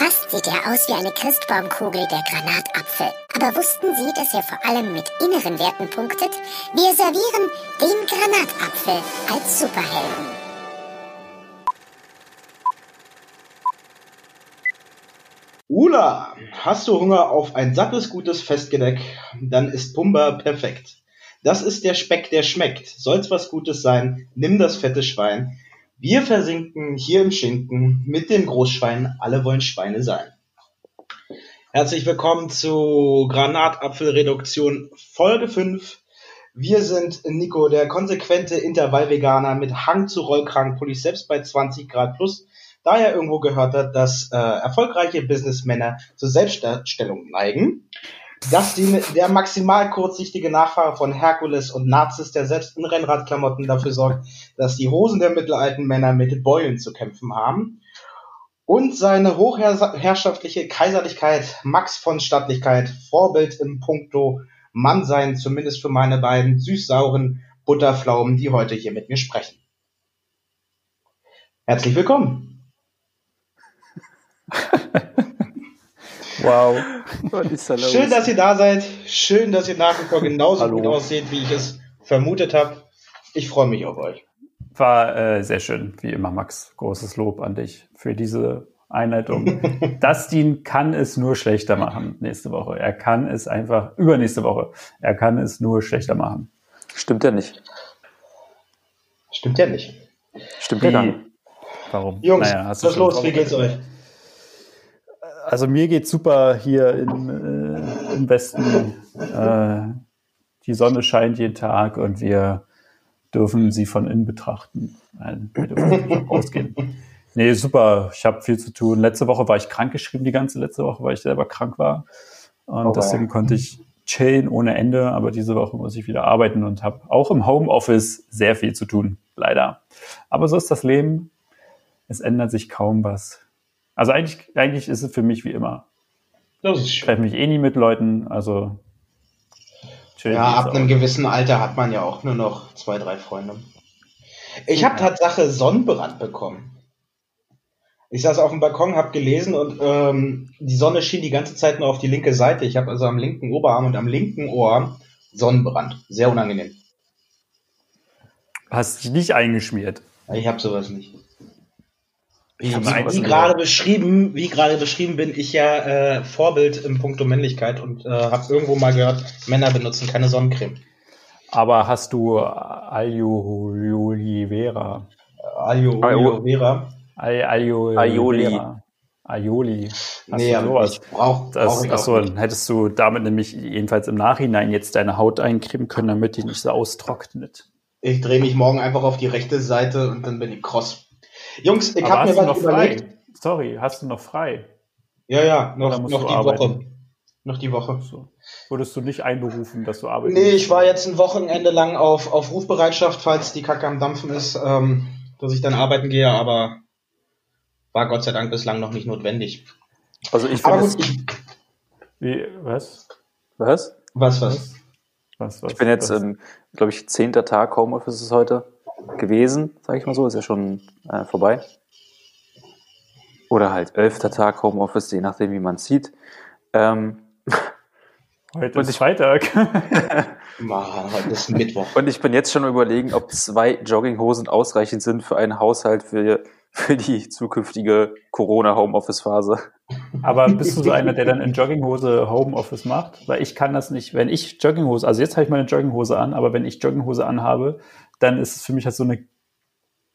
Fast sieht er aus wie eine Christbaumkugel, der Granatapfel. Aber wussten Sie, dass er vor allem mit inneren Werten punktet? Wir servieren den Granatapfel als Superhelden. Ula, hast du Hunger auf ein sattes, gutes Festgedeck? Dann ist Pumba perfekt. Das ist der Speck, der schmeckt. Soll's was Gutes sein, nimm das fette Schwein. Wir versinken hier im Schinken mit dem Großschwein. Alle wollen Schweine sein. Herzlich willkommen zu Granatapfelreduktion Folge 5. Wir sind Nico, der konsequente Intervallveganer mit Hang zu Rollkragenpulli, selbst bei 20 Grad plus, da er irgendwo gehört hat, dass äh, erfolgreiche Businessmänner zur Selbststellung neigen dass die, der maximal kurzsichtige Nachfahre von Herkules und Nazis, der selbst in Rennradklamotten dafür sorgt, dass die Hosen der mittelalten Männer mit Beulen zu kämpfen haben. Und seine hochherrschaftliche Kaiserlichkeit, Max von Stattlichkeit, Vorbild im Punkto Mannsein, zumindest für meine beiden süß-sauren Butterpflaumen, die heute hier mit mir sprechen. Herzlich willkommen. Wow. Da Schön, dass ihr da seid. Schön, dass ihr nach wie vor genauso Hallo. gut aussieht, wie ich es vermutet habe. Ich freue mich auf euch. War äh, sehr schön, wie immer, Max. Großes Lob an dich für diese Einleitung. Dustin kann es nur schlechter machen nächste Woche. Er kann es einfach, übernächste Woche, er kann es nur schlechter machen. Stimmt ja nicht. Stimmt ja nicht. Stimmt ja dann. Warum? Jungs, naja, was los? Wie geht's euch? Also mir geht's super hier im, äh, im Westen. Äh, die Sonne scheint jeden Tag und wir dürfen sie von innen betrachten. Nein, wir dürfen nicht rausgehen. Nee, super. Ich habe viel zu tun. Letzte Woche war ich krankgeschrieben, die ganze letzte Woche, weil ich selber krank war. Und oh, deswegen konnte ich chillen ohne Ende. Aber diese Woche muss ich wieder arbeiten und habe auch im Homeoffice sehr viel zu tun. Leider. Aber so ist das Leben. Es ändert sich kaum was. Also eigentlich, eigentlich ist es für mich wie immer. Ich treffe mich eh nie mit Leuten, also. Ja, ab einem gewissen Alter hat man ja auch nur noch zwei, drei Freunde. Ich habe Tatsache Sonnenbrand bekommen. Ich saß auf dem Balkon, habe gelesen und ähm, die Sonne schien die ganze Zeit nur auf die linke Seite. Ich habe also am linken Oberarm und am linken Ohr Sonnenbrand. Sehr unangenehm. Hast dich nicht eingeschmiert? Ich habe sowas nicht. Wie, wie gerade beschrieben, wie gerade beschrieben, bin ich ja äh, Vorbild im Punkto Männlichkeit und äh, habe irgendwo mal gehört, Männer benutzen keine Sonnencreme. Aber hast du Aloe Vera? Aloe Vera? Aioli. Nee, du sowas? ich brauch, das, brauch achso, dann hättest du damit nämlich jedenfalls im Nachhinein jetzt deine Haut eincremen können, damit die nicht so austrocknet. Ich drehe mich morgen einfach auf die rechte Seite und dann bin ich cross. Jungs, ich habe mir was überlegt. Frei? Sorry, hast du noch frei? Ja, ja, noch, noch die arbeiten? Woche. Noch die Woche. So. Wurdest du nicht einberufen, dass du arbeitest? Nee, ich war jetzt ein Wochenende lang auf, auf Rufbereitschaft, falls die Kacke am Dampfen ist, ähm, dass ich dann arbeiten gehe, aber war Gott sei Dank bislang noch nicht notwendig. Also ich finde Wie, was? Was? Was, was? was, was ich bin jetzt, ähm, glaube ich, zehnter Tag Homeoffice ist heute gewesen, sage ich mal so, ist ja schon äh, vorbei. Oder halt elfter Tag Homeoffice, je nachdem, wie man es sieht. Ähm, heute ist Freitag. Mann, heute ist Mittwoch. Und ich bin jetzt schon überlegen, ob zwei Jogginghosen ausreichend sind für einen Haushalt für, für die zukünftige Corona-Homeoffice-Phase. Aber bist du so einer, der dann in Jogginghose Homeoffice macht? Weil ich kann das nicht. Wenn ich Jogginghose, also jetzt habe ich meine Jogginghose an, aber wenn ich Jogginghose anhabe, dann ist es für mich halt so eine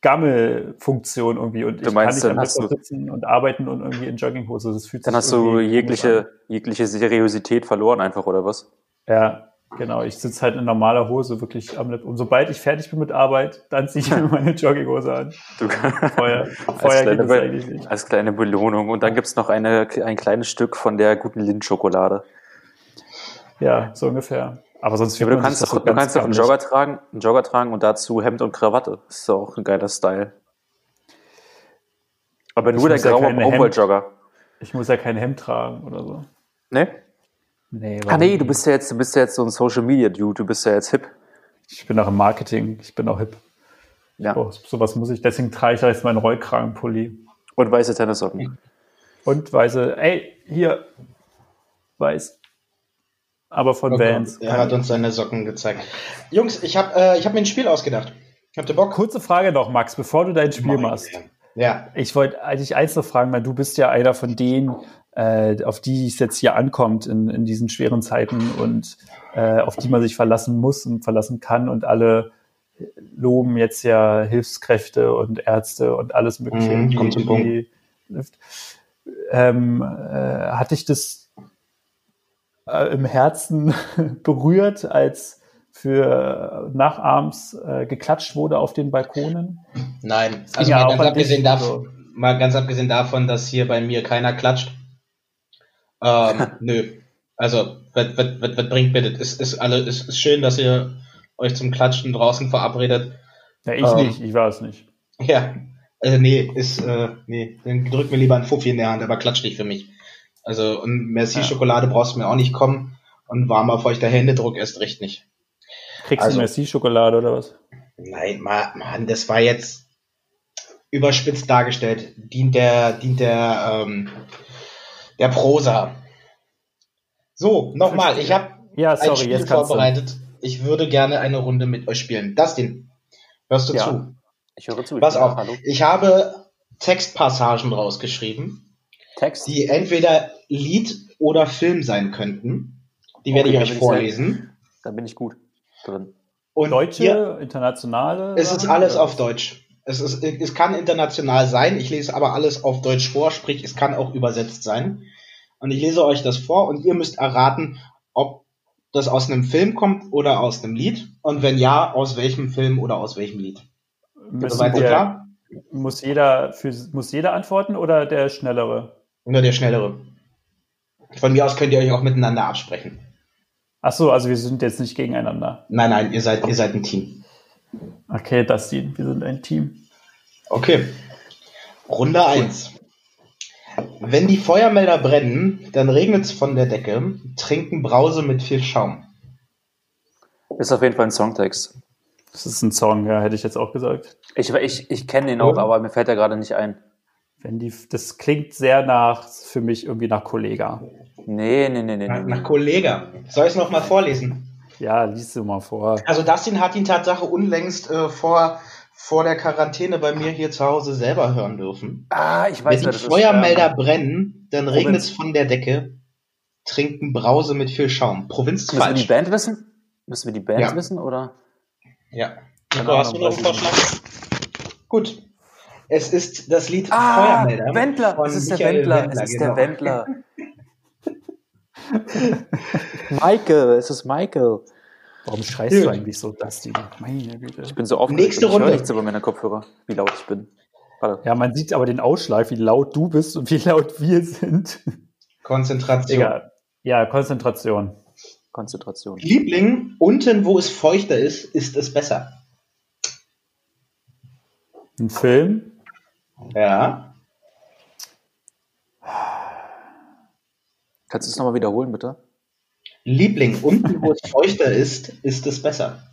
Gammelfunktion irgendwie und du ich meinst, kann nicht dann sitzen und arbeiten und irgendwie in Jogginghose. Das fühlt dann hast du jegliche, jegliche Seriosität verloren einfach, oder was? Ja, genau. Ich sitze halt in normaler Hose wirklich am Laptop. Und sobald ich fertig bin mit Arbeit, dann ziehe ich mir meine Jogginghose an. Du Vorher, vorher geht das eigentlich nicht. Als kleine Belohnung. Und dann gibt's noch eine, ein kleines Stück von der guten Lindschokolade. Ja, so ungefähr. Aber sonst ja, aber du kannst doch, du kannst doch einen Jogger tragen, einen Jogger tragen und dazu Hemd und Krawatte. Das ist auch ein geiler Style. Aber nur der graue ja Baumwolljogger. Ich muss ja kein Hemd tragen oder so. Ne? Nee, ah nee, du bist ja jetzt, du bist ja jetzt so ein Social Media Dude, du bist ja jetzt hip. Ich bin auch im Marketing, ich bin auch hip. Ja. So, sowas muss ich, deswegen trage ich jetzt meinen Rollkragenpulli. Und weiße Tennissocken. Und weiße, ey, hier, weiß. Aber von Oh Vans. Er hat uns seine Socken gezeigt. Jungs, ich habe äh, ich hab mir ein Spiel ausgedacht. Habt ihr Bock? Kurze Frage noch, Max, bevor du dein Spiel machst. Ja. Ich wollte eigentlich eins noch fragen, weil du bist ja einer von denen, äh, auf die es jetzt hier ankommt in, in diesen schweren Zeiten und äh, auf die man sich verlassen muss und verlassen kann und alle loben jetzt ja Hilfskräfte und Ärzte und alles mögliche. Mhm, kommt zum die- Ähm, äh, hat dich das äh, im Herzen berührt, als für nachabends äh, geklatscht wurde auf den Balkonen? Nein, also ja mal ganz, an abgesehen dich, davon, mal ganz abgesehen davon, dass hier bei mir keiner klatscht. Ähm, nö. Also, was, bringt bitte? Ist, ist, alle, ist, ist schön, dass ihr euch zum Klatschen draußen verabredet. Ja, ich Ähm. nicht, ich war es nicht. Ja, also nee, ist, äh, nee, dann drück mir lieber einen Fuffi in der Hand, aber klatsch nicht für mich. Also, und Merci-Schokolade brauchst du mir auch nicht kommen und warmer, feuchter Händedruck erst recht nicht. Kriegst Also- du Merci-Schokolade oder was? Nein, Ma- Mann, das war jetzt überspitzt dargestellt. Dient der, dient der, ähm, der Prosa. So, nochmal, ich habe Ja, ein Spiel jetzt kannst du. vorbereitet. Ich würde gerne eine Runde mit euch spielen. Dustin, hörst du Ja. zu? Ich höre zu. Pass auf, Hallo. ich habe Textpassagen rausgeschrieben, Text. die entweder Lied oder Film sein könnten. Die werde Okay, ich euch ich vorlesen. Da bin ich gut drin. Und Deutsche, ihr- internationale? Es ist alles oder auf? Deutsch. Es, ist, es kann international sein, ich lese aber alles auf Deutsch vor, sprich, es kann auch übersetzt sein. Und ich lese euch das vor und ihr müsst erraten, ob das aus einem Film kommt oder aus einem Lied. Und wenn ja, aus welchem Film oder aus welchem Lied. Müssen Soweit wir, klar? Muss jeder, für, muss jeder antworten oder der Schnellere? Nur der Schnellere. Von mir aus könnt ihr euch auch miteinander absprechen. Ach so, also wir sind jetzt nicht gegeneinander. Nein, nein, ihr seid, ihr seid ein Team. Okay, Dustin, wir sind ein Team. Okay. Runde 1. Wenn die Feuermelder brennen, dann regnet's von der Decke, trinken Brause mit viel Schaum. Ist auf jeden Fall ein Songtext. Das ist ein Song, ja, hätte ich jetzt auch gesagt. Ich, ich, ich kenne den auch, Ja. aber mir fällt er gerade nicht ein. Wenn die, das klingt sehr nach, für mich irgendwie nach Kollega. Nee, nee, nee, nee. Nach, nee, nach nee. Kollege. Soll ich es nochmal vorlesen? Ja, liest du mal vor. Also Dustin hat ihn Tatsache unlängst äh, vor, vor der Quarantäne bei mir hier zu Hause selber hören dürfen. Ah, ich weiß Wenn die das Feuermelder ist. brennen, dann Provinz. regnet's von der Decke, trinken Brause mit viel Schaum. Provinz Ähm, müssen wir die. Band wissen? Müssen wir die Band Ja. wissen, oder? Ja. Nico, hast du noch einen Vorschlag? Gut. Es ist das Lied Ah, Feuermelder. Wendler. von Es ist der Michael Wendler. Es ist genau. der Wendler. Michael, es ist Michael. Warum schreist Gut. du eigentlich so, Dustin? Meine Güte. Ich bin so aufgeregt. Nächste ich höre Runde. nichts über meine Kopfhörer, wie laut ich bin. Warte. Ja, man sieht aber den Ausschlag, wie laut du bist und wie laut wir sind. Konzentration. Egal. Ja, Konzentration. Konzentration. Liebling, unten wo es feuchter ist, ist es besser. Ein Film? Ja. Kannst du es nochmal wiederholen, bitte? Liebling, unten wo es feuchter ist, ist es besser.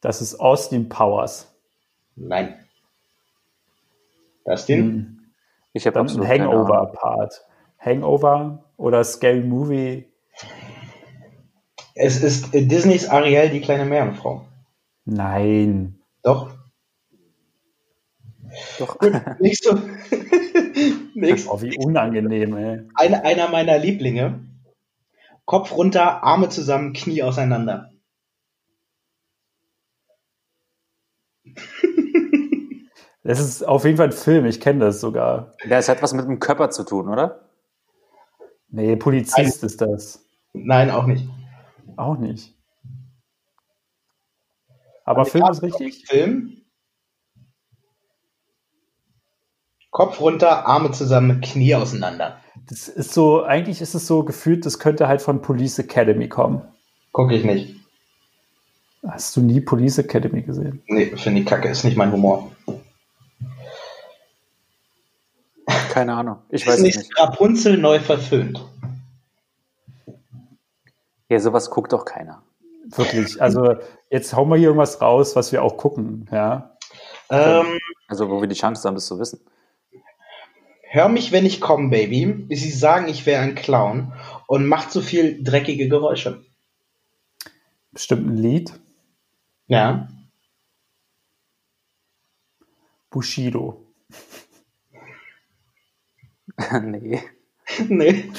Das ist Austin Powers. Nein. Dustin? Hm. Ich habe absolut keine Ahnung. Hangover-Part. Hangover oder Scary Movie? Es ist äh, Disneys Ariel, die kleine Meerjungfrau. Nein. Doch. Doch. Nächste. Nächste. Oh, wie unangenehm, ey. Eine, einer meiner Lieblinge. Kopf runter, Arme zusammen, Knie auseinander. Das ist auf jeden Fall ein Film, ich kenne das sogar. Das hat was mit dem Körper zu tun, oder? Nee, Polizist ist das. Nein, auch nicht. Auch nicht. Aber Film ist richtig? Film. Kopf runter, Arme zusammen, Knie auseinander. Das ist so, eigentlich ist es so gefühlt, das könnte halt von Police Academy kommen. Gucke ich nicht. Hast du nie Police Academy gesehen? Nee, finde ich kacke, ist nicht mein Humor. Keine Ahnung. Ich weiß es Disneys nicht. Rapunzel neu verföhnt. Ja, sowas guckt doch keiner. Wirklich. Also jetzt hauen wir hier irgendwas raus, was wir auch gucken, ja. Ähm, Also, wo wir die Chance haben, das zu wissen. Hör mich, wenn ich komme, Baby. Sie sagen, ich wäre ein Clown und macht so viel dreckige Geräusche. Bestimmt ein Lied. Ja. Bushido. nee. nee.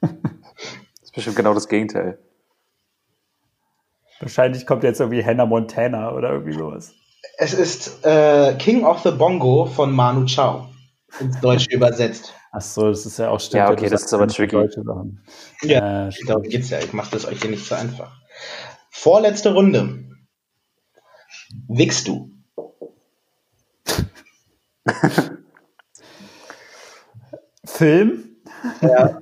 Das ist bestimmt genau das Gegenteil. Wahrscheinlich kommt jetzt irgendwie Hannah Montana oder irgendwie sowas. Es ist äh, King of the Bongo von Manu Chao. Ins Deutsche übersetzt. Ach so, das ist ja auch stimmt. Ja, okay, das ist aber ja tricky. deutsche Sachen. Ja, Äh, darum geht's ja. Ich mache das euch hier nicht so einfach. Vorletzte Runde. Wickst du? Film? Ja.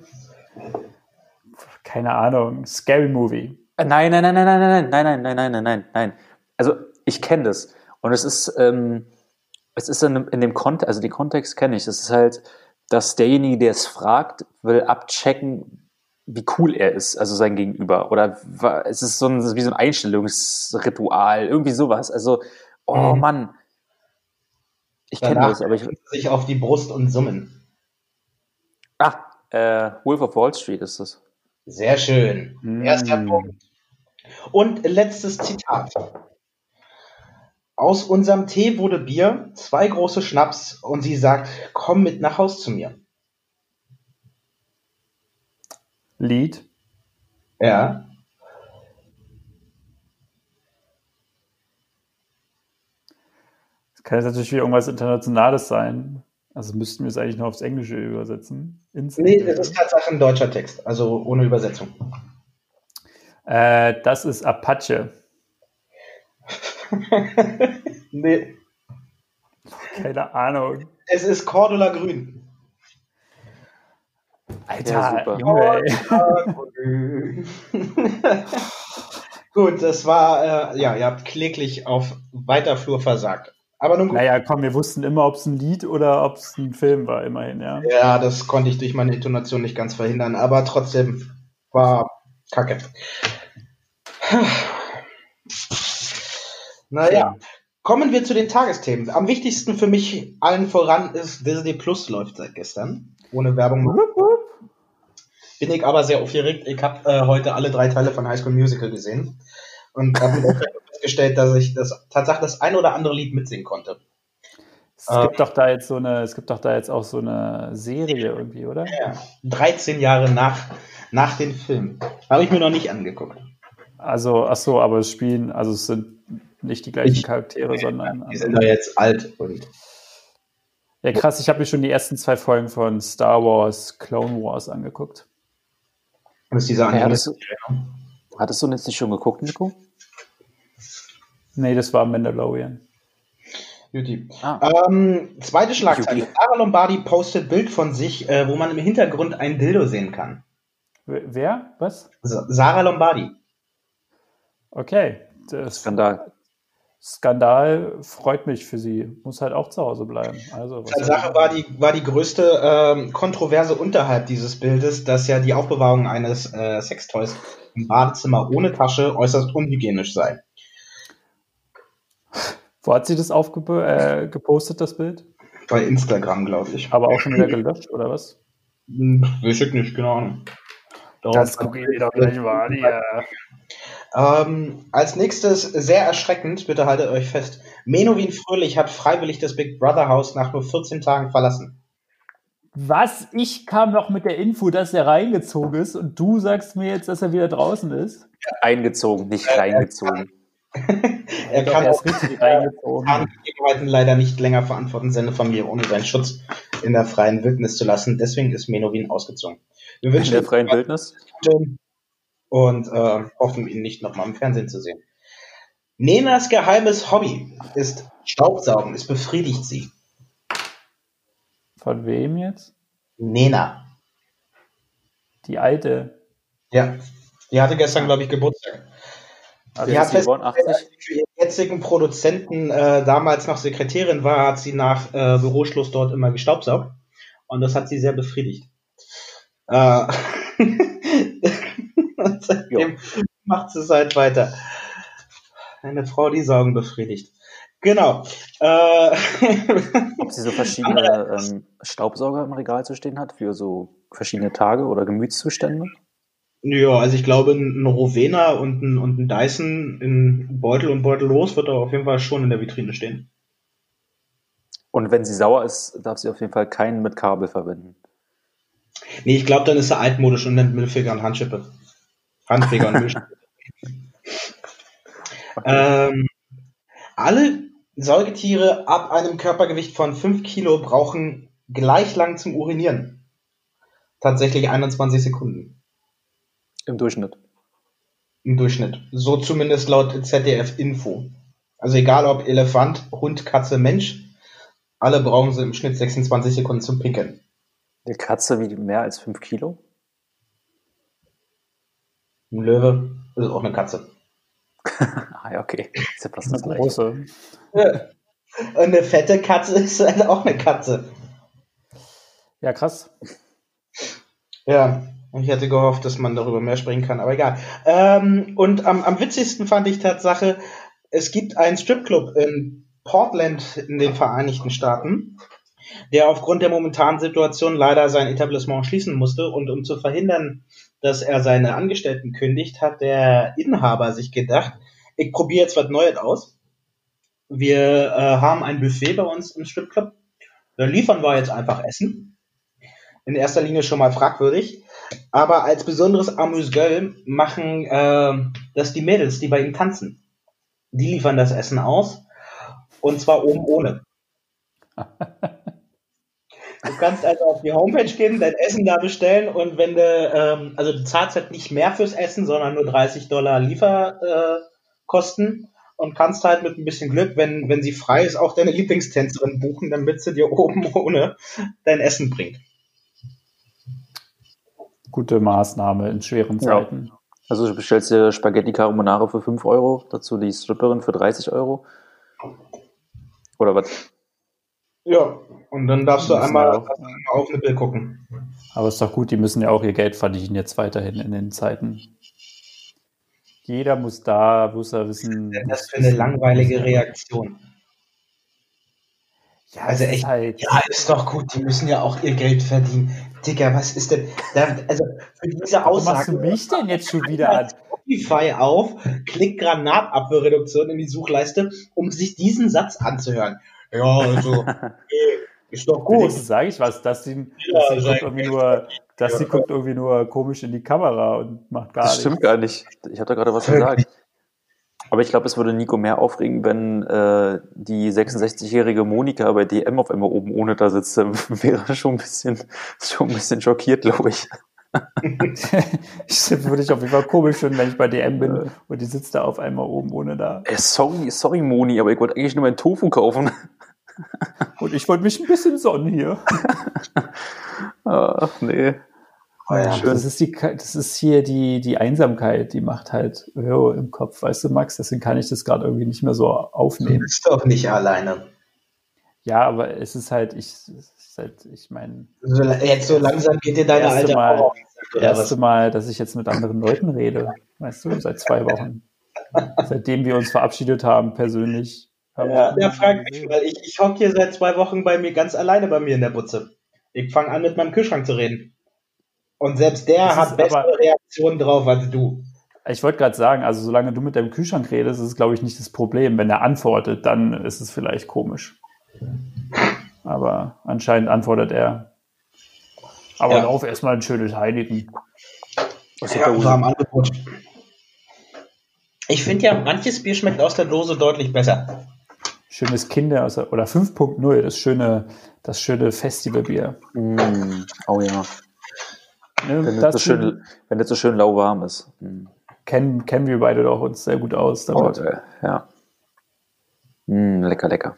Keine Ahnung. Scary Movie. Äh, Nein, nein, nein, nein, nein, nein, nein, nein, nein, nein, nein, nein, nein. Also ich kenne das. Und es ist, ähm, es ist in, dem- in dem Kontext, also den Kontext kenne ich. Es ist halt, dass derjenige, der es fragt, will abchecken, wie cool er ist, also sein Gegenüber. Oder es ist so ein, wie so ein Einstellungsritual, irgendwie sowas. Also, oh Mhm. Mann. Ich kenne das, aber ich. sich auf die Brust und summen. Ah, äh, Wolf of Wall Street ist das. Sehr schön. Mm. Erster Punkt. Und letztes Zitat. Aus unserem Tee wurde Bier, zwei große Schnaps und sie sagt, komm mit nach Haus zu mir. Lied. Ja. Das kann jetzt natürlich wieder irgendwas Internationales sein. Also müssten wir es eigentlich nur aufs Englische übersetzen. Ins Nee, das ist tatsächlich ein deutscher Text, also ohne Übersetzung. Äh, das ist Apache. nee, Keine Ahnung. es ist Cordula Grün. Alter, Ja, super. Junge, ey. Gut, das war, äh, ja, ihr habt kläglich auf weiter Flur versagt. Aber nun gut. Naja, komm, wir wussten immer, ob es ein Lied oder ob es ein Film war, immerhin, ja. Ja, das konnte ich durch meine Intonation nicht ganz verhindern, aber trotzdem war kacke. Naja, kommen wir zu den Tagesthemen. Am wichtigsten für mich allen voran ist Disney Plus läuft seit gestern. Ohne Werbung. Bin ich aber sehr aufgeregt. Ich habe äh, heute alle drei Teile von High School Musical gesehen und habe festgestellt, dass ich das tatsächlich das ein oder andere Lied mitsingen konnte. Es Ähm. gibt doch da jetzt so eine, es gibt doch da jetzt auch so eine Serie irgendwie, oder? Ja, 13 Jahre nach, nach den Filmen. Habe ich mir noch nicht angeguckt. Also, ach so, aber es spielen, also es sind nicht die gleichen Ich- Charaktere, sondern. Die sind da jetzt alt und Ja, krass, ich habe mir schon die ersten zwei Folgen von Star Wars Clone Wars angeguckt. das ist dieser Ja, andere. das- Hattest du jetzt nicht schon geguckt, Nico? Nee, das war Mandalorian. Juti. Ah. Ähm, zweite Schlagzeile. Sarah Lombardi postet Bild von sich, äh, wo man im Hintergrund ein Dildo sehen kann. Wer? Was? Sa- Sarah Lombardi. Okay. Das Skandal. Skandal freut mich für sie. Muss halt auch zu Hause bleiben. Also, was Tatsache war die, war die größte ähm, Kontroverse unterhalb dieses Bildes, dass ja die Aufbewahrung eines äh, Sextoys im Badezimmer ohne Tasche äußerst unhygienisch sei. Wo hat sie das aufgepostet, äh, gepostet, das Bild? Bei Instagram, glaube ich. Aber auch schon wieder gelöscht, oder was? Hm, Weiß ich nicht, keine Ahnung. Darum- gucke ich mir doch gleich mal an. Ja. Ähm, als nächstes, sehr erschreckend, bitte haltet euch fest. Menowin Fröhlich hat freiwillig das Big Brother Haus nach nur 14 Tagen verlassen. Was? Ich kam noch mit der Info, dass er reingezogen ist und du sagst mir jetzt, dass er wieder draußen ist? Eingezogen, nicht reingezogen. Er kann er auch richtig reingezogen. Gegebenheiten leider nicht länger verantworten, seine Familie ohne seinen Schutz in der freien Wildnis zu lassen. Deswegen ist Menowin ausgezogen. Wir In wünschen der ihm freien Wildnis? Gute und äh, hoffen, ihn nicht nochmal im Fernsehen zu sehen. Nenas geheimes Hobby ist Staubsaugen. Es befriedigt sie. Von wem jetzt? Nena. Die alte. Ja, die hatte gestern, glaube ich, Geburtstag. Also Wie hat festgestellt, 80? als sie für ihren jetzigen Produzenten äh, damals noch Sekretärin war, hat sie nach äh, Büroschluss dort immer gestaubsaugt. Und das hat sie sehr befriedigt. Äh, und seitdem macht sie es halt weiter. Eine Frau, die Saugen befriedigt. Genau. Äh, Ob sie so verschiedene ähm, Staubsauger im Regal zu stehen hat für so verschiedene Tage oder Gemütszustände? ja, also ich glaube, ein Rowena und ein, und ein Dyson in Beutel und Beutel los wird da auf jeden Fall schon in der Vitrine stehen. Und wenn sie sauer ist, darf sie auf jeden Fall keinen mit Kabel verwenden. Nee, ich glaube, dann ist er altmodisch und nennt Müllfeger und Handschippe. Handfeger und Müllschippe. ähm, alle Säugetiere ab einem Körpergewicht von 5 Kilo brauchen gleich lang zum Urinieren. Tatsächlich 21 Sekunden Im Durchschnitt. im Durchschnitt. So zumindest laut ZDF Info. Also egal ob Elefant, Hund, Katze, Mensch, alle brauchen sie im Schnitt 26 Sekunden zum Pinkeln. Eine Katze wiegt mehr als 5 Kilo? Ein Löwe ist auch eine Katze. ah ja, okay. Ist ja fast Eine das Gleiche. große. Und eine fette Katze ist halt auch eine Katze. Ja, krass. Ja, ich hätte gehofft, dass man darüber mehr sprechen kann, aber egal. Ähm, und am, am witzigsten fand ich Tatsache, es gibt einen Stripclub in Portland in den Vereinigten Staaten, der aufgrund der momentanen Situation leider sein Etablissement schließen musste. Und um zu verhindern, dass er seine Angestellten kündigt, hat der Inhaber sich gedacht, ich probiere jetzt was Neues aus. Wir äh, haben ein Buffet bei uns im Stripclub. Da liefern wir jetzt einfach Essen. In erster Linie schon mal fragwürdig. Aber als besonderes Amüsgöl machen äh, das die Mädels, die bei ihm tanzen. Die liefern das Essen aus. Und zwar oben ohne. Du kannst also auf die Homepage gehen, dein Essen da bestellen und wenn du, ähm, also du zahlst halt nicht mehr fürs Essen, sondern nur 30 Dollar Lieferkosten äh, und kannst halt mit ein bisschen Glück, wenn, wenn sie frei ist, auch deine Lieblingstänzerin buchen, damit sie dir oben ohne dein Essen bringt. Gute Maßnahme in schweren Ja. Zeiten. Also du bestellst dir Spaghetti Carbonara für 5 Euro, dazu die Stripperin für 30 Euro. Oder was? Ja, und dann darfst du einmal, einmal auf eine Bild gucken. Aber ist doch gut, die müssen ja auch ihr Geld verdienen jetzt weiterhin in den Zeiten. Jeder muss da, muss er wissen. denn das für eine langweilige Reaktion? Ja, Also ist echt, halt, Ja, ist doch gut, die müssen ja auch ihr Geld verdienen. Digga, was ist denn, da, also für diese Warum machst Aussage. du mich denn jetzt schon wieder an? Spotify auf, klick Granatabwehrreduktion in die Suchleiste, um sich diesen Satz anzuhören. Ja, also, ist doch gut. Wenigstens sage ich was, dass sie, Ja, dass sie, guckt irgendwie nur, dass sie guckt irgendwie nur komisch in die Kamera und macht gar Das nichts. stimmt gar nicht. Ich habe da gerade was gesagt. Aber ich glaube, es würde Nico mehr aufregen, wenn äh, die 66-jährige Monika bei DM auf einmal oben ohne da sitzt. Dann wäre er schon ein bisschen, schon ein bisschen schockiert, glaube ich. ich würde ich auf jeden Fall komisch finden, wenn ich bei DM bin und die sitzt da auf einmal oben ohne da. Äh, sorry, sorry, Moni, aber ich wollte eigentlich nur meinen Tofu kaufen. Und ich wollte mich ein bisschen sonnen hier. Ach, nee. Oh ja. Das ist die, das ist hier die, die Einsamkeit, die macht halt Öh im Kopf, weißt du, Max? Deswegen kann ich das gerade irgendwie nicht mehr so Du aufnehmen. bist doch nicht alleine. Ja, aber es ist halt, ich, ist halt, ich meine, So, jetzt so langsam geht dir deine Erste alte Mal. Auf das erste Mal, dass ich jetzt mit anderen Leuten rede, weißt du, seit zwei Wochen. Seitdem wir uns verabschiedet haben, persönlich. Ja, frag mich, weil ich, ich hocke hier seit zwei Wochen bei mir ganz alleine bei mir in der Butze. Ich fange an, mit meinem Kühlschrank zu reden. Und selbst der Das hat bessere aber- Reaktionen drauf als du. Ich wollte gerade sagen, also solange du mit deinem Kühlschrank redest, ist es, glaube ich, nicht das Problem. Wenn er antwortet, dann ist es vielleicht komisch. Aber anscheinend antwortet er. Aber Ja. lauf erstmal ein schönes Heineken. Was Ja, war im Angebot. Ich finde ja, manches Bier schmeckt aus der Dose deutlich besser. Schönes Kinder aus der- oder 5.0, das schöne, das schöne Festivalbier. Mm, oh ja. Ne, Wenn das so schön, wenn das so schön lauwarm ist. Mm. kennen, kennen wir beide doch uns sehr gut aus. Oh, Damit. geil. Ja. Mm, lecker, lecker.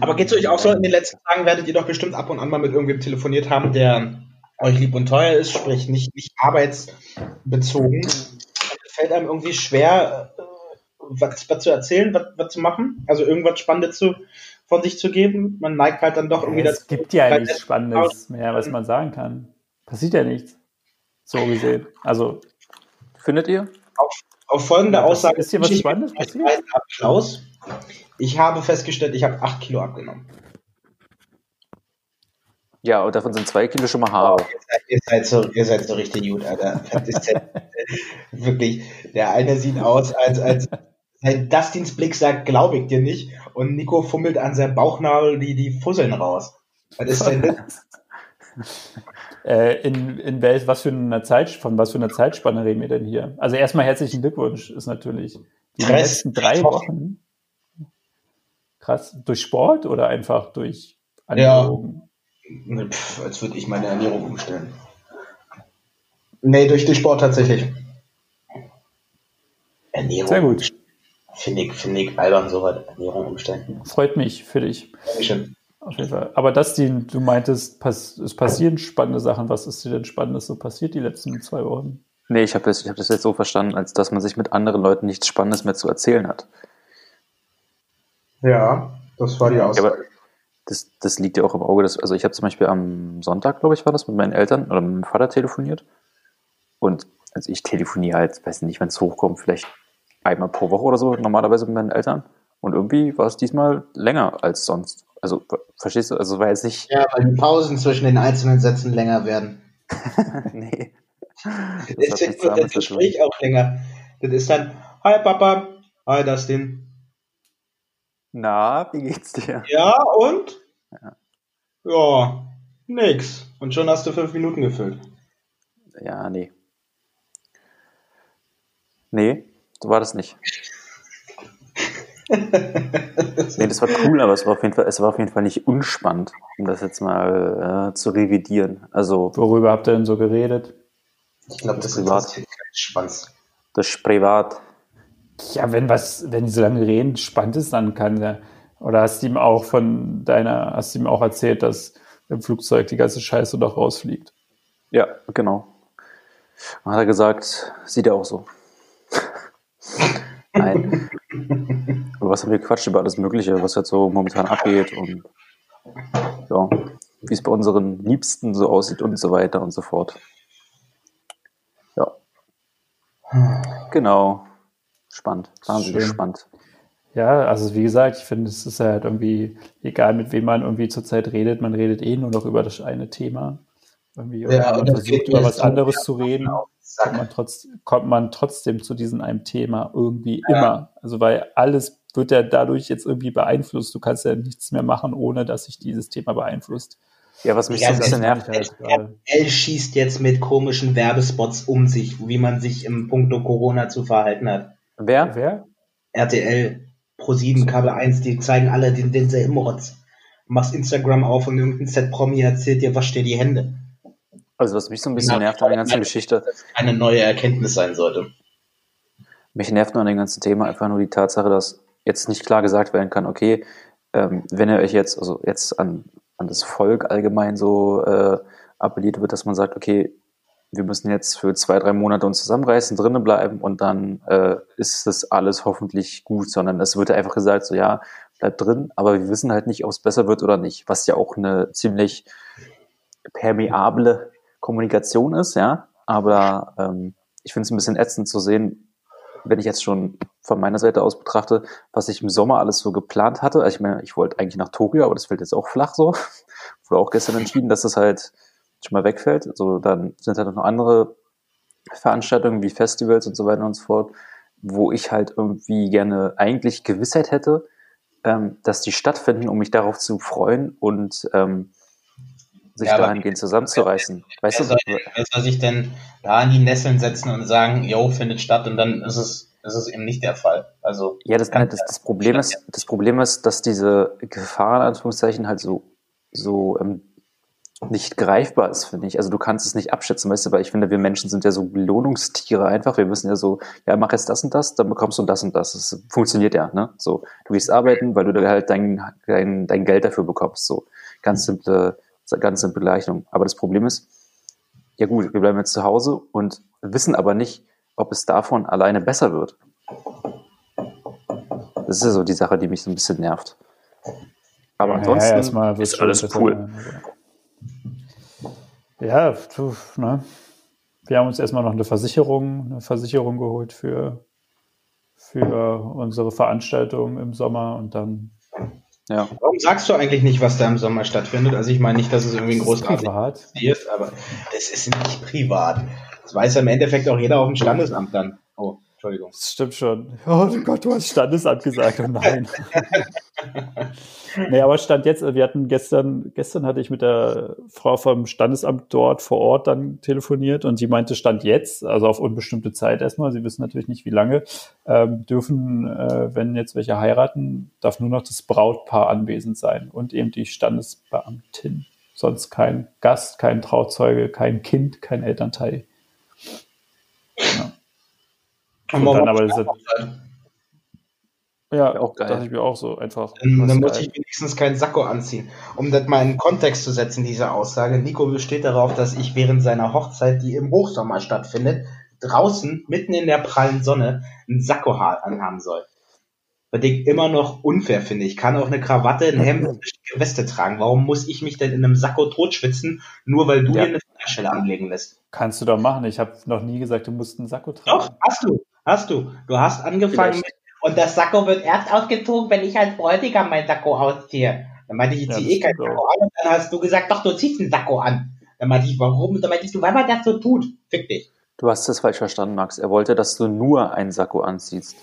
Aber geht's euch auch so? In den letzten Tagen werdet ihr doch bestimmt ab und an mal mit irgendwem telefoniert haben, der euch lieb und teuer ist, sprich nicht, nicht arbeitsbezogen. Es fällt einem irgendwie schwer, äh, was, was zu erzählen, was, was zu machen. Also irgendwas Spannendes zu, von sich zu geben. Man neigt halt dann doch irgendwie es dazu. gibt ja nichts es- Spannendes mehr, was man sagen kann. Passiert ja nichts. So gesehen. Also, Findet ihr? Auf folgende Ja, Aussage ist hier was Spannendes passiert? Applaus. Ich habe festgestellt, ich habe 8 Kilo abgenommen. Ja, und davon sind zwei Kilo schon mal Haare. Ihr seid, ihr seid, so, ihr seid so richtig gut, Alter. Das ist ja, wirklich, der eine sieht aus, als, als Dustins Blick sagt, glaube ich dir nicht. Und Nico fummelt an seinem Bauchnabel die, die Fusseln raus. Was ist denn das? Äh, in, in wel, was für einer Zeit, von was für einer Zeitspanne reden wir denn hier? Also erstmal herzlichen Glückwunsch, ist natürlich die Stress, letzten drei Wochen. Krass. Durch Sport oder einfach durch Ernährung? Pff, als würde ich meine Ernährung umstellen. Nee, durch den Sport tatsächlich. Ernährung. Sehr gut. Finde ich, finde ich albern, so weit Ernährung umstellen. Freut mich für dich. Dankeschön. Auf jeden Fall. Aber das, die, du meintest, pass, es passieren spannende Sachen. Was ist dir denn Spannendes so passiert die letzten zwei Wochen? Nee, ich habe das, ich hab das jetzt so verstanden, als dass man sich mit anderen Leuten nichts Spannendes mehr zu erzählen hat. Ja, das war die Ja, Aussage. aber das, das liegt ja auch im Auge. Dass, also ich habe zum Beispiel am Sonntag, glaube ich, war das, mit meinen Eltern oder mit meinem Vater telefoniert. Und also ich telefoniere halt, weiß nicht, wenn es hochkommt, vielleicht einmal pro Woche oder so, normalerweise mit meinen Eltern. Und irgendwie war es diesmal länger als sonst. Also, ver- verstehst du? Also war jetzt nicht. ja, weil die Pausen zwischen den einzelnen Sätzen länger werden. nee. Das zu tun. Gespräch auch länger. Das ist dann, hi Papa, hi Dustin. Na, wie geht's dir? Ja, und? Ja. Ja, nix. Und schon hast du fünf Minuten gefüllt. Ja, nee. Nee, so war das nicht. nee, das war cool, aber es war auf jeden Fall, es war auf jeden Fall nicht unspannend, um das jetzt mal äh, zu revidieren. Also Worüber habt ihr denn so geredet? Ich glaube, das Privat. interessiert keinen Schwanz. das ist privat. Ja, wenn was, wenn die so lange reden, spannend ist, dann kann der. Oder hast du ihm auch von deiner, hast du ihm auch erzählt, dass im Flugzeug die ganze Scheiße doch rausfliegt? Ja, genau. Dann hat er gesagt, sieht er auch so. Nein. Aber was haben wir gequatscht über alles Mögliche, was jetzt so momentan abgeht und ja, wie es bei unseren Liebsten so aussieht und so weiter und so fort. Ja. Genau. Spannend. Wahnsinnig Schön. spannend. Ja, also wie gesagt, ich finde, es ist halt irgendwie, egal mit wem man irgendwie zurzeit redet, man redet eh nur noch über das eine Thema. Irgendwie, oder Ja, man und das versucht über was so anderes zu reden, kommt man, trotz, kommt man trotzdem zu diesem einem Thema irgendwie immer. Also weil alles wird ja dadurch jetzt irgendwie beeinflusst. Du kannst ja nichts mehr machen, ohne dass sich dieses Thema beeinflusst. Ja, was mich Ja, so ein bisschen nervt, halt gerade. RTL schießt jetzt mit komischen Werbespots um sich, wie man sich im Punkto Corona zu verhalten hat. wer? Wer? RTL, Pro7, Kabel 1, die zeigen alle den denselben Rotz. Machst Instagram auf und irgendein Z-Promi erzählt dir, wasch dir die Hände. Also was mich so ein bisschen Ja, nervt an der ganzen Geschichte, Eine neue Erkenntnis sein sollte. Mich nervt nur an dem ganzen Thema einfach nur die Tatsache, dass jetzt nicht klar gesagt werden kann, okay, ähm, wenn ihr euch jetzt, also jetzt an, an das Volk allgemein so äh, appelliert wird, dass man sagt, okay, wir müssen jetzt für zwei, drei Monate uns zusammenreißen, drinnen bleiben und dann äh, ist das alles hoffentlich gut, sondern es wird einfach gesagt, so ja, bleibt drin, aber wir wissen halt nicht, ob es besser wird oder nicht, was ja auch eine ziemlich permeable Kommunikation ist, ja, aber ähm, ich finde es ein bisschen ätzend zu sehen, wenn ich jetzt schon von meiner Seite aus betrachte, was ich im Sommer alles so geplant hatte. Also ich meine, ich wollte eigentlich nach Tokio, aber das fällt jetzt auch flach so. Wurde auch gestern entschieden, dass das halt schon mal wegfällt. Also dann sind halt noch andere Veranstaltungen wie Festivals und so weiter und so fort, wo ich halt irgendwie gerne eigentlich Gewissheit hätte, ähm, dass die stattfinden, um mich darauf zu freuen und ähm, sich Ja, dahingehend zusammenzureißen. Weißt wer, du, soll, wer soll sich denn da in die Nesseln setzen und sagen, yo, findet statt und dann ist es, ist es eben nicht der Fall. Also, Ja, das, das, das, Problem ist, das Problem ist, dass diese Gefahr, in Anführungszeichen, halt so, so ähm, nicht greifbar ist, finde ich. Also du kannst es nicht abschätzen, weißt du, weil ich finde, wir Menschen sind ja so Belohnungstiere einfach. Wir wissen ja so, ja, mach jetzt das und das, dann bekommst du das und das. Das funktioniert ja, ne? So, du gehst arbeiten, weil du da halt dein, dein, dein Geld dafür bekommst. So, ganz simple, ganz simple Gleichung. Aber das Problem ist, ja gut, wir bleiben jetzt zu Hause und wissen aber nicht, ob es davon alleine besser wird. Das ist ja so die Sache, die mich so ein bisschen nervt. Aber ansonsten ja, erstmal wird's ist alles cool. aber- Ja, du, ne? Wir haben uns erstmal noch eine Versicherung, eine Versicherung geholt für, für unsere Veranstaltung im Sommer und dann. Ja. Warum sagst du eigentlich nicht, was da im Sommer stattfindet? Also ich meine nicht, dass es irgendwie ein großartig ist, aber es ist nicht privat. Das weiß ja im Endeffekt auch jeder auf dem Standesamt dann. Oh, Entschuldigung. Das stimmt schon. Oh Gott, du hast Standesamt gesagt. Oh nein. nee, aber stand jetzt, wir hatten gestern, gestern hatte ich mit der Frau vom Standesamt dort vor Ort dann telefoniert und sie meinte, stand jetzt, also auf unbestimmte Zeit erstmal, sie wissen natürlich nicht wie lange, ähm, dürfen, äh, wenn jetzt welche heiraten, darf nur noch das Brautpaar anwesend sein und eben die Standesbeamtin. Sonst kein Gast, kein Trauzeuge, kein Kind, kein Elternteil. Ja. Und dann aber das ja, auch geil. dachte ich mir auch so einfach. Ähm, dann muss ich wenigstens keinen Sakko anziehen. Um das mal in Kontext zu setzen, diese Aussage. Nico besteht darauf, dass ich während seiner Hochzeit, die im Hochsommer stattfindet, draußen, mitten in der prallen Sonne, ein Sakko anhaben soll. Was ich immer noch unfair finde. Ich kann auch eine Krawatte, ein Hemd und eine Weste tragen. Warum muss ich mich denn in einem Sakko totschwitzen, nur weil du ja. dir eine Fingerschelle anlegen lässt? Kannst du doch machen. Ich habe noch nie gesagt, du musst einen Sakko tragen. Doch, hast du. Hast du. Du hast angefangen Vielleicht. mit und das Sakko wird erst ausgezogen, wenn ich als Bräutigam mein Sakko ausziehe. Dann meinte ich, ich ja, ziehe eh kein Sakko an. Und dann hast du gesagt, doch, du ziehst ein Sakko an. Dann meinte ich, warum? Und dann meinte ich, weil man das so tut. Fick dich. Du hast das falsch verstanden, Max. Er wollte, dass du nur ein Sakko anziehst.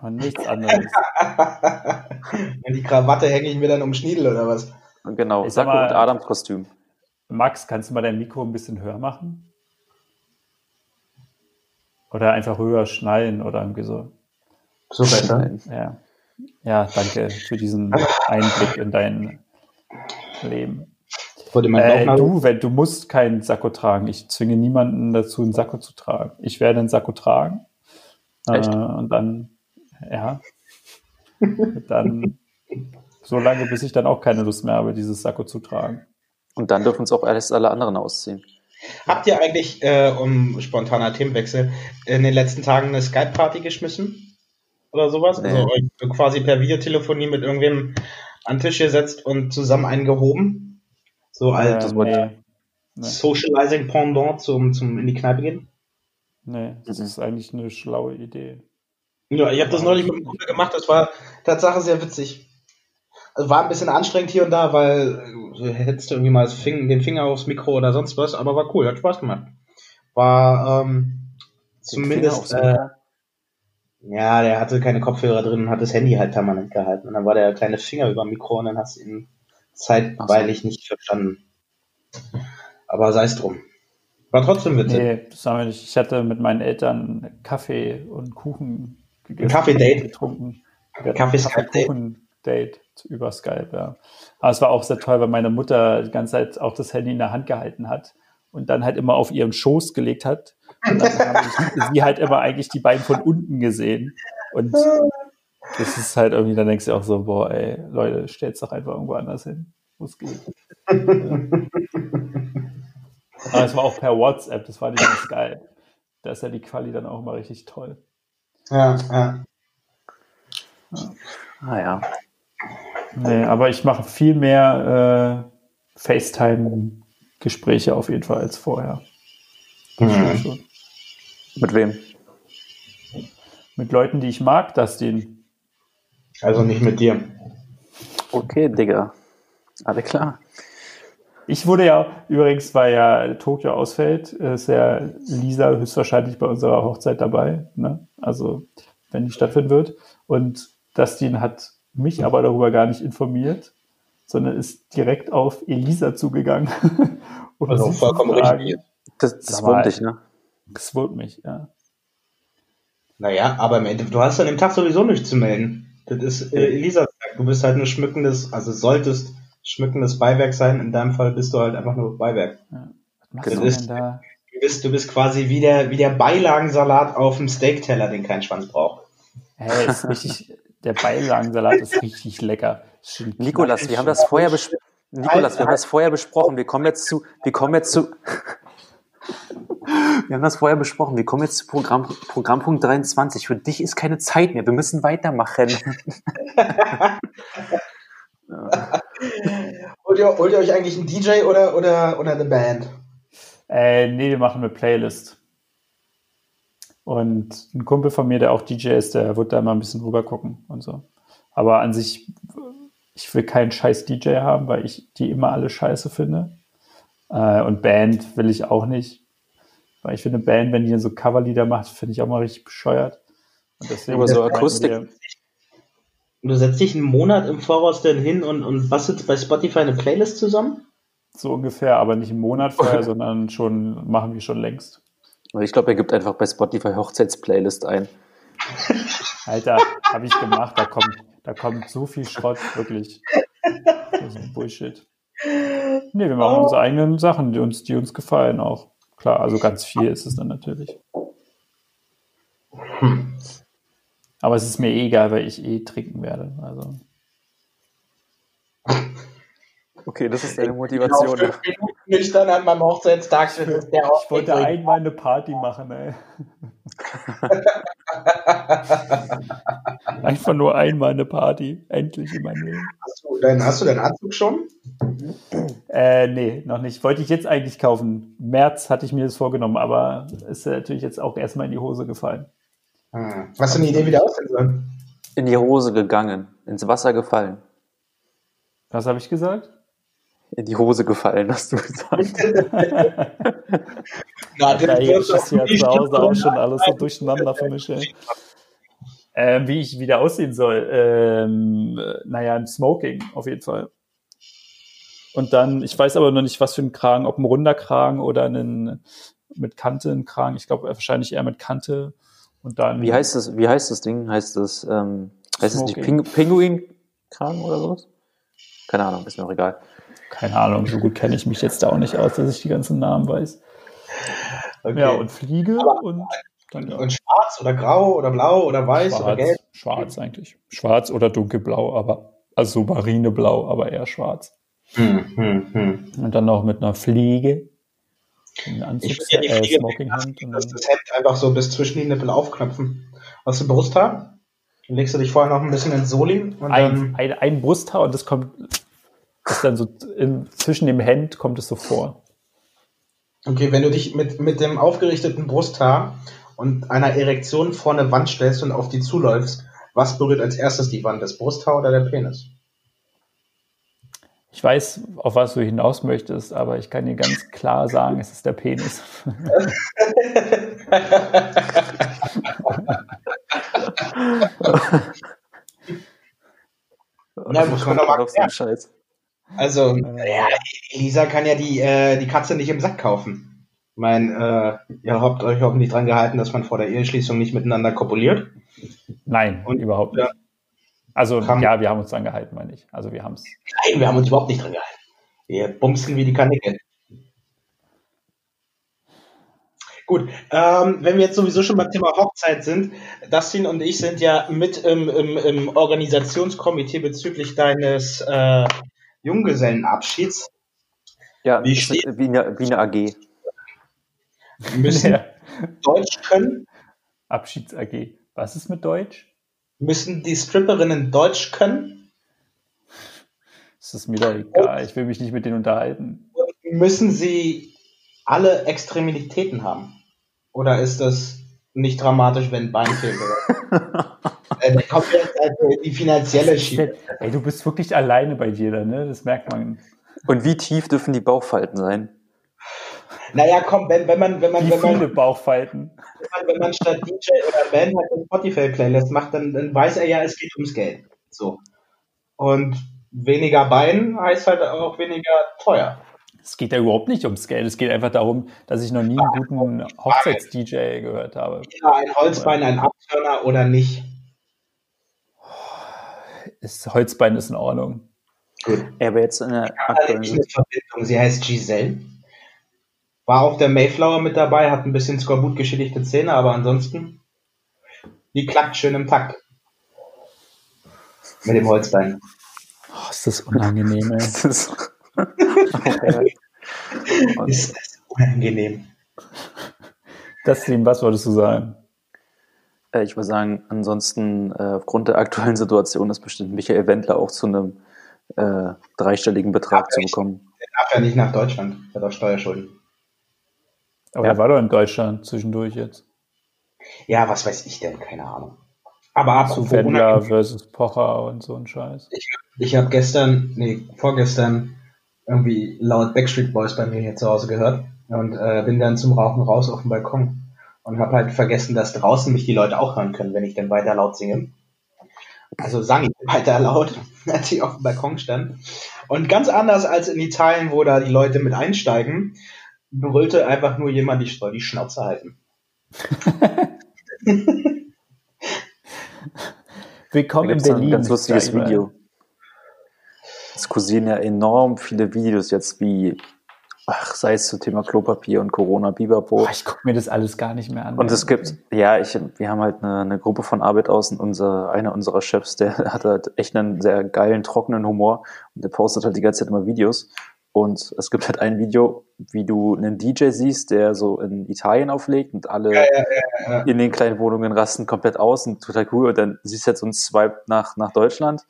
Und nichts anderes. die Krawatte hänge ich mir dann um Schniedel oder was? Genau, ich Sakko mal, und Adams Kostüm. Max, kannst du mal dein Mikro ein bisschen höher machen? Oder einfach höher schnallen oder irgendwie so. So besser? Ja. ja, danke für diesen Einblick in dein Leben. Äh, du, wenn, du musst keinen Sakko tragen. Ich zwinge niemanden dazu, einen Sakko zu tragen. Ich werde einen Sakko tragen. Äh, und dann, ja, dann so lange, bis ich dann auch keine Lust mehr habe, dieses Sakko zu tragen. Und dann dürfen uns auch alles alle anderen ausziehen. Habt ihr eigentlich, äh, um spontaner Themenwechsel, in den letzten Tagen eine Skype-Party geschmissen? Oder sowas. Nee. Also euch quasi per Videotelefonie mit irgendwem an den Tisch gesetzt und zusammen eingehoben. So als äh, nee. Socializing Pendant zum, zum in die Kneipe gehen. Nee, das ist eigentlich eine schlaue Idee. Ja, ich habe das neulich mit einem Kumpel gemacht, das war Tatsache sehr witzig. Also war ein bisschen anstrengend hier und da, weil du hättest irgendwie mal den Finger aufs Mikro oder sonst was, aber war cool, hat Spaß gemacht. War ähm, zumindest äh, ja, der hatte keine Kopfhörer drin und hat das Handy halt permanent gehalten. Und dann war der kleine Finger über dem Mikro und dann hast du ihn zeitweilig so. nicht verstanden. Aber sei es drum. War trotzdem witzig. Nee, das haben wir nicht. Ich hatte mit meinen Eltern Kaffee und Kuchen gegessen. Kaffee-Date? Getrunken. Kaffee-Skype-Date über Skype, ja. Aber es war auch sehr toll, weil meine Mutter die ganze Zeit auch das Handy in der Hand gehalten hat und dann halt immer auf ihren Schoß gelegt hat dann haben sie halt immer eigentlich die beiden von unten gesehen. Und das ist halt irgendwie, dann denkst du auch so, boah, ey, Leute, stell's doch einfach irgendwo anders hin, es geht. Aber es war auch per WhatsApp, das war nicht ganz geil. Da ist ja die Quali dann auch mal richtig toll. Ja, ja. ja. Ah ja. Nee, aber ich mache viel mehr äh, FaceTime-Gespräche auf jeden Fall als vorher. Mhm. Mit wem? Mit Leuten, die ich mag, Dustin. Also nicht mit dir. Okay, Digga. Alle klar. Ich wurde ja, übrigens, weil ja Tokio ausfällt, ist ja Lisa höchstwahrscheinlich bei unserer Hochzeit dabei. Ne? Also, wenn die stattfinden wird. Und Dustin hat mich aber darüber gar nicht informiert, sondern ist direkt auf Elisa zugegangen. um also vollkommen richtig. Das, das wundert dich, ne? Das wundert mich, ja. Naja, aber im Endeffekt, du hast an dem Tag sowieso nichts zu melden. Das ist äh, Elisas Tag. Du bist halt nur schmückendes, also solltest schmückendes Beiwerk sein. In deinem Fall bist du halt einfach nur Beiwerk. Ja. Was das ist, da? Du bist, du bist quasi wie der, wie der Beilagensalat auf dem Steakteller, den kein Schwanz braucht. Hey, ist richtig, der Beilagensalat ist richtig lecker. Nikolas, wir haben das vorher besprochen. Nikolas, wir haben das vorher besprochen. Wir kommen jetzt zu, wir kommen jetzt zu, wir haben das vorher besprochen. Wir kommen jetzt zu Programm, Programmpunkt 23. Für dich ist keine Zeit mehr. Wir müssen weitermachen. ja. holt, ihr, holt, ihr, euch eigentlich einen DJ oder, oder, oder eine Band? Äh, nee, wir machen eine Playlist. Und ein Kumpel von mir, der auch DJ ist, der wird da mal ein bisschen rüber gucken und so. Aber an sich, ich will keinen scheiß DJ haben, weil ich die immer alle scheiße finde. Äh, und Band will ich auch nicht. Weil ich finde, Band, wenn die so Coverlieder macht, finde ich auch mal richtig bescheuert. Und deswegen aber so Akustik. Wir, du setzt dich einen Monat im Voraus dann hin und, und bastelst bei Spotify eine Playlist zusammen? So ungefähr, aber nicht einen Monat vorher, sondern schon, machen wir schon längst. Ich glaube, er gibt einfach bei Spotify Hochzeitsplaylist ein. Alter, habe ich gemacht, da kommt, da kommt so viel Schrott, wirklich. Das ist Bullshit. Nee, wir machen oh. unsere eigenen Sachen, die uns, die uns gefallen auch. Klar, also ganz viel ist es dann natürlich. Hm. Aber es ist mir eh egal, weil ich eh trinken werde. Also. Okay, das ist deine Motivation. Ich bin nüchtern an meinem Hochzeitstag. Ich, ich wollte einmal eine Party machen, ey. Einfach nur einmal eine Party. Endlich in meinem Leben. Hast du, dein, hast du deinen Anzug schon? Äh, nee, noch nicht. Wollte ich jetzt eigentlich kaufen. März hatte ich mir das vorgenommen, aber ist natürlich jetzt auch erstmal in die Hose gefallen. Hm. Hast du eine Idee, wie der aussehen soll? In die Hose gegangen, ins Wasser gefallen. Was habe ich gesagt? In die Hose gefallen, hast du gesagt. Na, da ist ja zu Hause auch schon alles so durcheinander für mich. Ähm, wie ich wieder aussehen soll. Ähm, naja, ein Smoking auf jeden Fall. Und dann, ich weiß aber noch nicht, was für ein Kragen, ob ein runder Kragen oder ein mit Kante ein Kragen. Ich glaube wahrscheinlich eher mit Kante. Und dann. Wie heißt das? Wie heißt das Ding? Heißt das? Ähm, heißt es nicht Ping Pinguin-Kragen oder sowas? Keine Ahnung, ist mir auch egal keine Ahnung, so gut kenne ich mich jetzt da auch nicht aus, dass ich die ganzen Namen weiß. Okay. Ja, und Fliege Aber, und dann, ja. Und schwarz oder grau oder blau oder weiß schwarz, oder gelb? Schwarz eigentlich. Schwarz oder dunkelblau, aber also marineblau, aber eher schwarz. Hm, hm, hm. Und dann noch mit einer Fliege. Ein Anzug, ich ja die äh, Fliege äh, Hemd das, das Hemd einfach so bis zwischen die Nippel aufknöpfen. Hast du Brusthaar? Dann legst du dich vorher noch ein bisschen ins Soli. Und ein, ein, ein Brusthaar und das kommt ist dann so in, zwischen dem Hemd kommt es so vor. Okay, wenn du dich mit, mit dem aufgerichteten Brusthaar und einer Erektion vor eine Wand stellst und auf die zuläufst, was berührt als erstes die Wand, das Brusthaar oder der Penis? Ich weiß, auf was du hinaus möchtest, aber ich kann dir ganz klar sagen, es ist der Penis. Na, muss man doch mal Scheiß. Also, äh, ja, Elisa kann ja die, äh, die Katze nicht im Sack kaufen. Ich meine, äh, ihr habt euch hoffentlich dran gehalten, dass man vor der Eheschließung nicht miteinander kopuliert. Nein, Und, überhaupt nicht. Also, haben, ja, wir haben uns dran gehalten, meine ich. Also, wir haben es. Nein, wir haben uns überhaupt nicht dran gehalten. Wir bumsen wie die Kanicke. Gut, ähm, wenn wir jetzt sowieso schon beim Thema Hochzeit sind, Dustin und ich sind ja mit im, im, im Organisationskomitee bezüglich deines äh, Junggesellenabschieds. Ja, wie, steht, wie, eine, wie eine AG. Müssen ja. Deutsch können. Abschieds AG. Was ist mit Deutsch? Müssen die Stripperinnen Deutsch können? Das ist mir doch egal. Ich will mich nicht mit denen unterhalten. Müssen sie alle Extremitäten haben? Oder ist das nicht dramatisch, wenn Bein fehlt? äh, da kommt jetzt also die finanzielle Schiene. Ey, du bist wirklich alleine bei dir, ne? Das merkt man. Und wie tief dürfen die Bauchfalten sein? Naja, komm, wenn, wenn man, wenn man, wie wenn viele Bauchfalten? Wenn man, wenn man statt DJ oder Band halt eine Spotify-Playlist macht, dann, dann weiß er ja, es geht ums Geld. So. Und weniger Bein heißt halt auch weniger teuer. Es geht ja überhaupt nicht ums Geld. Es geht einfach darum, dass ich noch nie einen guten Hochzeits-DJ gehört habe. Ja, ein Holzbein, ein Abtörner oder nicht? Ist, Holzbein ist in Ordnung. Gut. Er wäre jetzt in der aktuellen Verbindung. Sie heißt Giselle. War auf der Mayflower mit dabei, hat ein bisschen Skorbut geschädigte Zähne, aber ansonsten, die klappt schön im Takt. Mit dem Holzbein. Oh, ist das unangenehm, ey. das ist ist das unangenehm. Das Team, was wolltest du sagen? Äh, ich würde sagen, ansonsten äh, aufgrund der aktuellen Situation ist bestimmt Michael Wendler auch zu einem äh, dreistelligen Betrag zu bekommen. Der darf ja nicht nach Deutschland, er hat auch Steuerschulden. Aber ja. er war doch in Deutschland zwischendurch jetzt. Ja, was weiß ich denn? Keine Ahnung. Aber apropos Zu Wendler versus Pocher und so ein Scheiß. Ich, ich habe gestern, nee, vorgestern irgendwie laut Backstreet Boys bei mir hier zu Hause gehört und äh, bin dann zum Rauchen raus auf den Balkon und habe halt vergessen, dass draußen mich die Leute auch hören können, wenn ich dann weiter laut singe. Also sang ich weiter laut, als ich auf dem Balkon stand. Und ganz anders als in Italien, wo da die Leute mit einsteigen, brüllte einfach nur jemand, ich soll die Schnauze halten. Willkommen in gibt's ein Berlin. ganz lustiges. Video. Es kursieren ja enorm viele Videos jetzt wie, ach, sei es zum Thema Klopapier und Corona, Biberpo. Boah, ich gucke mir das alles gar nicht mehr an. Und es gibt, ja, ich, wir haben halt eine, eine Gruppe von Arbeit aus und unser, einer unserer Chefs, der hat halt echt einen sehr geilen, trockenen Humor und der postet halt die ganze Zeit immer Videos. Und es gibt halt ein Video, wie du einen DJ siehst, der so in Italien auflegt und alle Ja, ja, ja. in den kleinen Wohnungen rasten komplett aus und total cool. Und dann siehst du jetzt so einen Swipe nach, nach Deutschland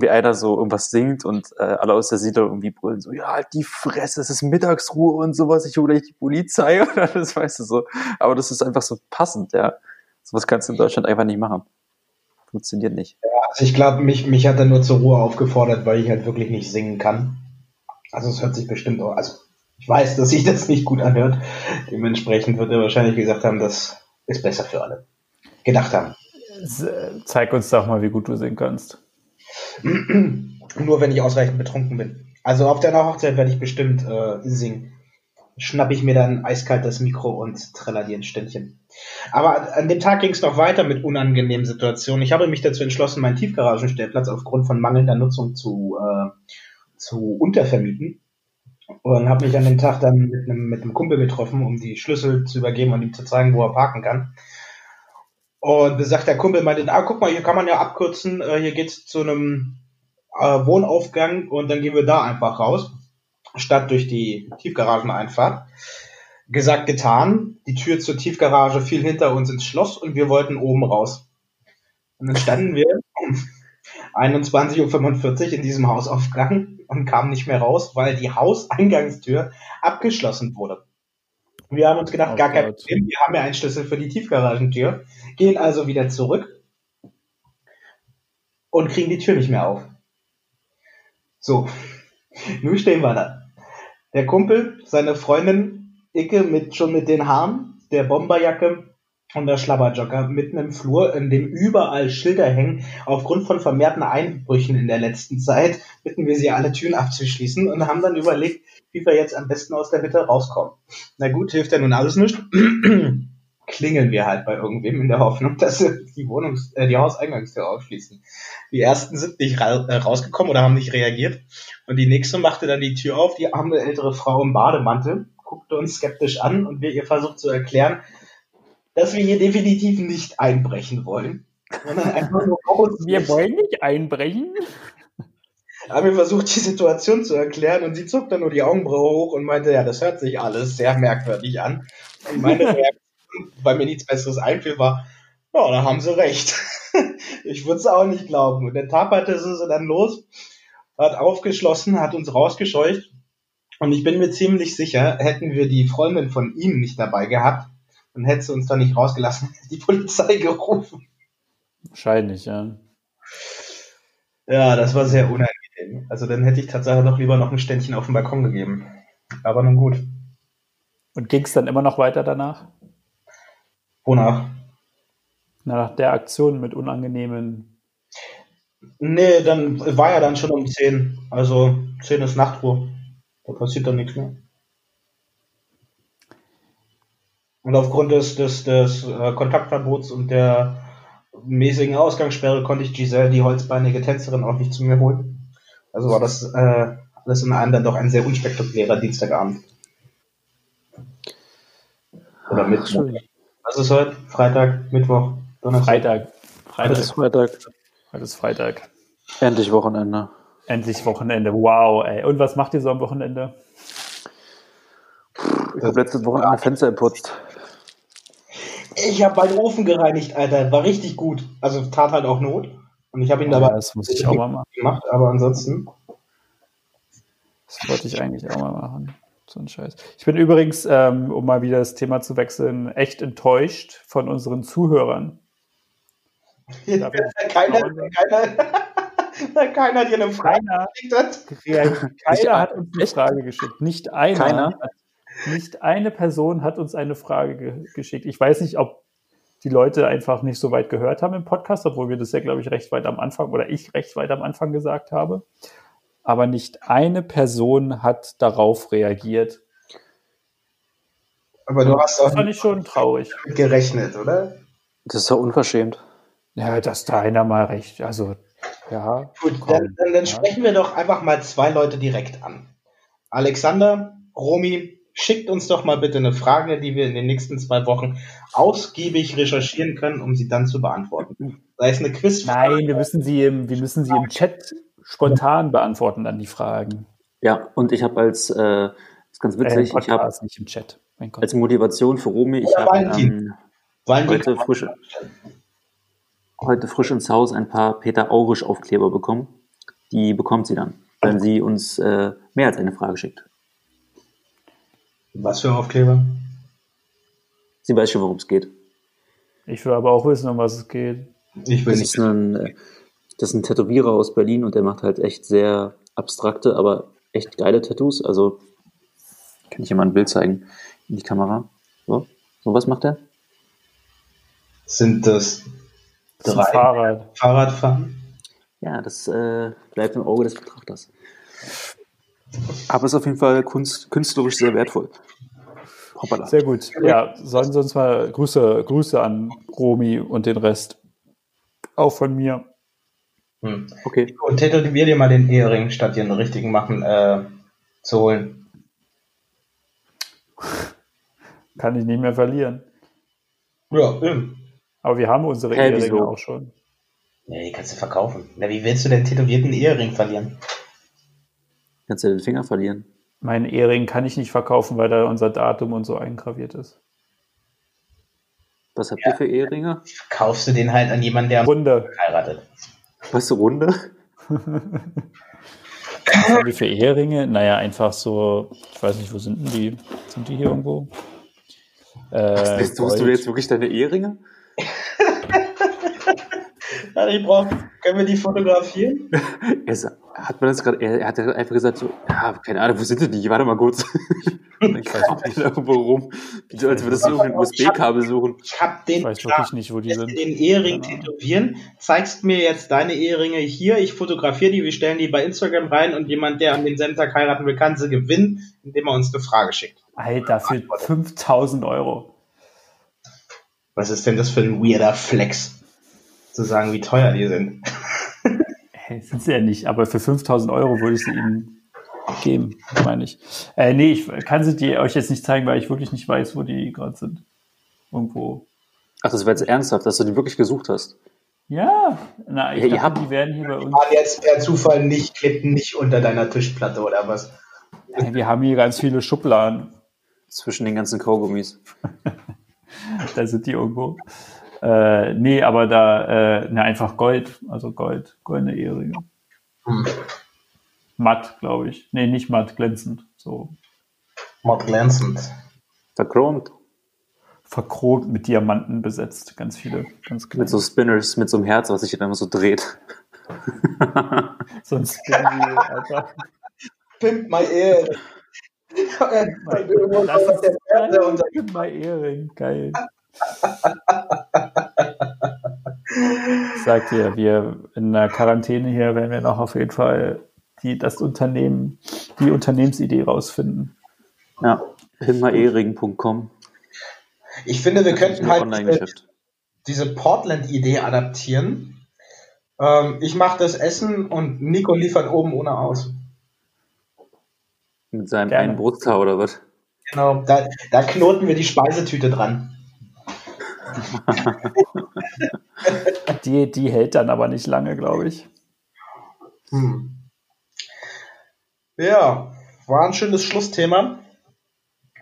wie einer so irgendwas singt und äh, alle aus der Siedlung irgendwie brüllen so, ja, halt die Fresse, es ist Mittagsruhe und sowas, ich hole gleich die Polizei oder das weißt du so. Aber das ist einfach so passend, ja. Sowas kannst du in Deutschland einfach nicht machen. Funktioniert nicht. Also ich glaube, mich, mich hat er nur zur Ruhe aufgefordert, weil ich halt wirklich nicht singen kann. Also es hört sich bestimmt auch, also ich weiß, dass sich das nicht gut anhört. Dementsprechend wird er wahrscheinlich gesagt haben, das ist besser für alle. Gedacht haben. Zeig uns doch mal, wie gut du singen kannst. Nur wenn ich ausreichend betrunken bin. Also auf deiner Hochzeit werde ich bestimmt äh, singen. Schnapp ich mir dann eiskalt das Mikro und treller dir ein Ständchen. Aber an dem Tag ging es noch weiter mit unangenehmen Situationen. Ich habe mich dazu entschlossen, meinen Tiefgaragenstellplatz aufgrund von mangelnder Nutzung zu, äh, zu untervermieten. Und habe mich an dem Tag dann mit einem, mit einem Kumpel getroffen, um die Schlüssel zu übergeben und ihm zu zeigen, wo er parken kann. Und sagt der Kumpel meinte, ah, guck mal, hier kann man ja abkürzen, äh, hier geht's zu einem äh, Wohnaufgang und dann gehen wir da einfach raus, statt durch die Tiefgarageneinfahrt. Gesagt, getan, die Tür zur Tiefgarage fiel hinter uns ins Schloss und wir wollten oben raus. Und dann standen wir um 21.45 Uhr in diesem Hausaufgang und kamen nicht mehr raus, weil die Hauseingangstür abgeschlossen wurde. Wir haben uns gedacht, Oh gar kein Gott. Problem, wir haben ja einen Schlüssel für die Tiefgaragentür, gehen also wieder zurück und kriegen die Tür nicht mehr auf. So, nun stehen wir da. Der Kumpel, seine Freundin Icke mit schon mit den Haaren, der Bomberjacke und der Schlabberjocker mitten im Flur, in dem überall Schilder hängen. Aufgrund von vermehrten Einbrüchen in der letzten Zeit bitten wir sie alle Türen abzuschließen und haben dann überlegt, wie wir jetzt am besten aus der Mitte rauskommen. Na gut, hilft ja nun alles nicht. Klingeln wir halt bei irgendwem in der Hoffnung, dass sie die Wohnungs-, äh, die Hauseingangstür aufschließen. Die ersten sind nicht ra äh, rausgekommen oder haben nicht reagiert. Und die nächste machte dann die Tür auf, die arme ältere Frau im Bademantel, guckte uns skeptisch an und wir ihr versucht zu erklären, dass wir hier definitiv nicht einbrechen wollen, sondern einfach nur raus. wollen nicht einbrechen. haben wir versucht, die Situation zu erklären und sie zuckte nur die Augenbraue hoch und meinte, ja, das hört sich alles sehr merkwürdig an. Und meine Reaktion, weil mir nichts Besseres einfiel, war, ja, da haben sie recht. ich würde es auch nicht glauben. Und der taperte sie dann los, hat aufgeschlossen, hat uns rausgescheucht. Und ich bin mir ziemlich sicher, hätten wir die Freundin von ihm nicht dabei gehabt, dann hätte sie uns da nicht rausgelassen, die Polizei gerufen. Wahrscheinlich, ja. Ja, das war sehr unangenehm. Also dann hätte ich tatsächlich doch lieber noch ein Ständchen auf dem Balkon gegeben. Aber nun gut. Und ging es dann immer noch weiter danach? Wonach? Nach der Aktion mit unangenehmen. Nee, dann war ja dann schon um 10. Also 10 ist Nachtruhe. Da passiert dann nichts mehr. Und aufgrund des, des, des äh, Kontaktverbots und der mäßigen Ausgangssperre konnte ich Giselle, die holzbeinige Tänzerin, auch nicht zu mir holen. Also war das äh, alles in allem dann doch ein sehr unspektakulärer Dienstagabend. Oder Mittwoch. Was ist heute? Freitag, Mittwoch, Donnerstag? Freitag. Heute ist Freitag. Freitag. Heute ist Freitag. Endlich Wochenende. Endlich Wochenende. Wow, ey. Und was macht ihr so am Wochenende? Ich habe letztes Wochenende Fenster geputzt. Ich habe meinen Ofen gereinigt, Alter. War richtig gut. Also tat halt auch Not. Und ich habe ihn dabei Ja, das muss ich auch mal machen. gemacht, aber ansonsten. Das wollte ich eigentlich auch mal machen. So ein Scheiß. Ich bin übrigens, ähm, um mal wieder das Thema zu wechseln, echt enttäuscht von unseren Zuhörern. keiner, keiner, keiner dir eine Frage Keiner, geschickt hat. keiner hat uns eine? Frage geschickt. Nicht einer. Keiner? Hat, nicht eine Person hat uns eine Frage ge geschickt. Ich weiß nicht, ob die Leute einfach nicht so weit gehört haben im Podcast, obwohl wir das ja, glaube ich, recht weit am Anfang oder ich recht weit am Anfang gesagt habe. Aber nicht eine Person hat darauf reagiert. Aber du hast Das auch fand ich schon traurig. gerechnet, oder? Das ist doch unverschämt. Ja, dass da einer mal recht, also, ja. Gut, komm, dann, dann, dann ja. sprechen wir doch einfach mal zwei Leute direkt an. Alexander, Romy, schickt uns doch mal bitte eine Frage, die wir in den nächsten zwei Wochen ausgiebig recherchieren können, um sie dann zu beantworten. Sei es eine Quizfrage. Nein, wir müssen sie im, wir müssen sie im Chat spontan beantworten, dann die Fragen. Ja, und ich habe als, äh, das ist ganz Äh, witzig, ich habe nicht im Chat. Mein Gott. als Motivation für Romy, ich habe ähm, heute frisch, heute frisch ins Haus ein paar Peter Aurisch Aufkleber bekommen. Die bekommt sie dann, wenn sie uns äh, mehr als eine Frage schickt. Was für Aufkleber? Sie weiß schon, worum es geht. Ich will aber auch wissen, um was es geht. Ich will Das nicht. ist, ein, äh, das ist ein Tätowierer aus Berlin und der macht halt echt sehr abstrakte, aber echt geile Tattoos. Also kann ich dir mal ein Bild zeigen in die Kamera. So, so was macht er? Sind das drei Fahrrad. Fahrradfahren? Ja, das äh, bleibt im Auge des Betrachters. Aber ist auf jeden Fall kunst, künstlerisch sehr wertvoll. Hoppala. Sehr gut. Ja, sollen Sie uns mal Grüße, Grüße an Romy und den Rest. Auch von mir. Hm. Okay. Und tätowier dir mal den Ehering, statt dir einen richtigen machen äh, zu holen. Kann ich nicht mehr verlieren. Ja, eben. Aber wir haben unsere Hä, Eheringe wieso? auch schon. Ja, die kannst du verkaufen. Na, wie willst du den tätowierten Ehering verlieren? Kannst du den Finger verlieren? Meinen Ehering kann ich nicht verkaufen, weil da unser Datum und so eingraviert ist. Was habt ihr für Eheringe? Verkaufst du den halt an jemanden, der Runde. heiratet. Was, Runde? Was haben wir für Eheringe? Naja, einfach so, ich weiß nicht, wo sind denn die? Sind die hier irgendwo? Äh, Suchst du Gold. jetzt wirklich deine Eheringe? Ja, ich brauch, können wir die fotografieren? Er hat man das gerade, er, er hat ja einfach gesagt so, ja, keine Ahnung, wo sind denn die? Warte mal kurz. Dann kam er irgendwo rum, als würde das irgendein USB-Kabel suchen. Ich hab den Ich weiß wirklich nicht, wo die sind. den Ehering Ahnung. tätowieren, zeigst mir jetzt deine Eheringe hier, ich fotografiere die, wir stellen die bei Instagram rein und jemand, der an demselben Tag heiraten will, kann sie gewinnen, indem er uns eine Frage schickt. Alter, für 5000 Euro. Was ist denn das für ein weirder Flex? Zu sagen, wie teuer die sind. Sind sie ja nicht, aber für 5000 Euro würde ich sie ihnen geben, meine ich. Äh, nee, ich kann sie die euch jetzt nicht zeigen, weil ich wirklich nicht weiß, wo die gerade sind. Irgendwo. Ach, das war jetzt ernsthaft, dass du die wirklich gesucht hast. Ja, na, ich Ja, dachte, habt- die werden hier bei uns. War jetzt der Zufall nicht, klebt nicht unter deiner Tischplatte oder was? Hey, wir haben hier ganz viele Schubladen. Zwischen den ganzen Kaugummis. Da sind die irgendwo. Äh, nee, aber da, äh, ne, einfach Gold, also Gold, goldene Eheringe. Hm. Matt, glaube ich. Nee, nicht matt, glänzend. So Mod glänzend. Verchromt. verchromt mit Diamanten besetzt. Ganz viele, ganz. Mit so Spinners, mit so einem Herz, was sich dann immer so dreht. Sonst irgendwie, Alter. Pimp my ear. Das ist geil. Gib mal Ehring, geil. Ich sag dir, wir in der Quarantäne hier werden wir noch auf jeden Fall die, das Unternehmen, die Unternehmensidee rausfinden. Ja. Pimmerehring.com. Ich finde, wir könnten halt diese, Portland-Idee adaptieren. Ähm, ich mache das Essen und Nico liefert oben ohne aus. Mit seinem Gerne. einen Brusthaar oder was? Genau, da, da knoten wir die Speisetüte dran. Die, die hält dann aber nicht lange, glaube ich. Hm. Ja, war ein schönes Schlussthema.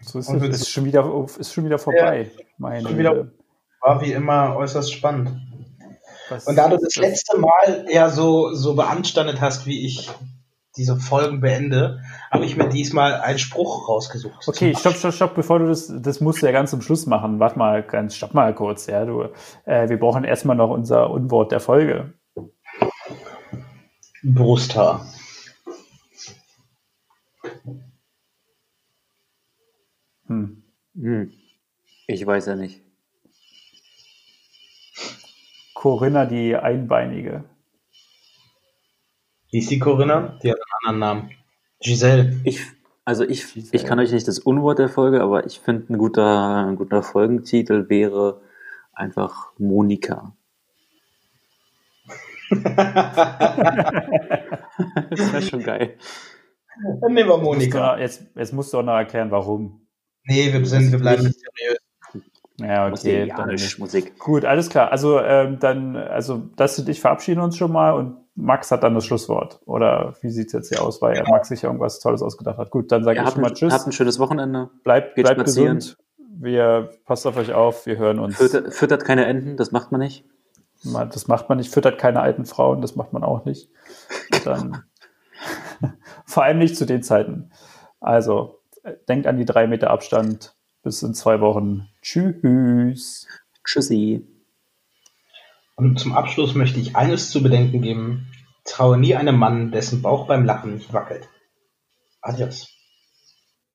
So ist es. Ist schon wieder, ist schon wieder vorbei. Meine Schon wieder-. War wie immer äußerst spannend. Was- Und da du das letzte Mal eher so, so beanstandet hast wie ich, diese Folgen beende, habe ich mir diesmal einen Spruch rausgesucht. Okay, stopp, stopp, stopp, bevor du das, das musst du ja ganz zum Schluss machen. Warte mal, ganz, stopp mal kurz, ja, du, äh, wir brauchen erstmal noch unser Unwort der Folge. Brusthaar. Hm. Hm. Ich weiß ja nicht. Corinna die Einbeinige. Wie ist die Corinna? Die hat einen anderen Namen. Giselle. Ich, also ich, Giselle. ich kann euch nicht das Unwort der Folge, aber ich finde, ein guter, ein guter Folgentitel wäre einfach Monika. das wäre schon geil. Dann nehmen wir Monika. Jetzt, jetzt musst du auch noch erklären, warum. Nee, wir, sind, wir bleiben nicht seriös. Ja, okay. Dann, Musik. gut, alles klar. Also ähm, dann, also das und ich verabschieden uns schon mal und Max hat dann das Schlusswort. Oder wie sieht's jetzt hier aus, weil er Max sich irgendwas Tolles ausgedacht hat. Gut, dann sage Ja, ich schon mal Tschüss. habt ein schönes Wochenende. Bleibt, geht bleibt gesund. Wir passt auf euch auf. Wir hören uns. Füttert, füttert keine Enten, das macht man nicht. Das macht man nicht. Füttert keine alten Frauen. Das macht man auch nicht. Dann vor allem nicht zu den Zeiten. Also denkt an die drei Meter Abstand. Bis in zwei Wochen. Tschüss. Tschüssi. Und zum Abschluss möchte ich eines zu bedenken geben. Traue nie einem Mann, dessen Bauch beim Lachen nicht wackelt. Adios.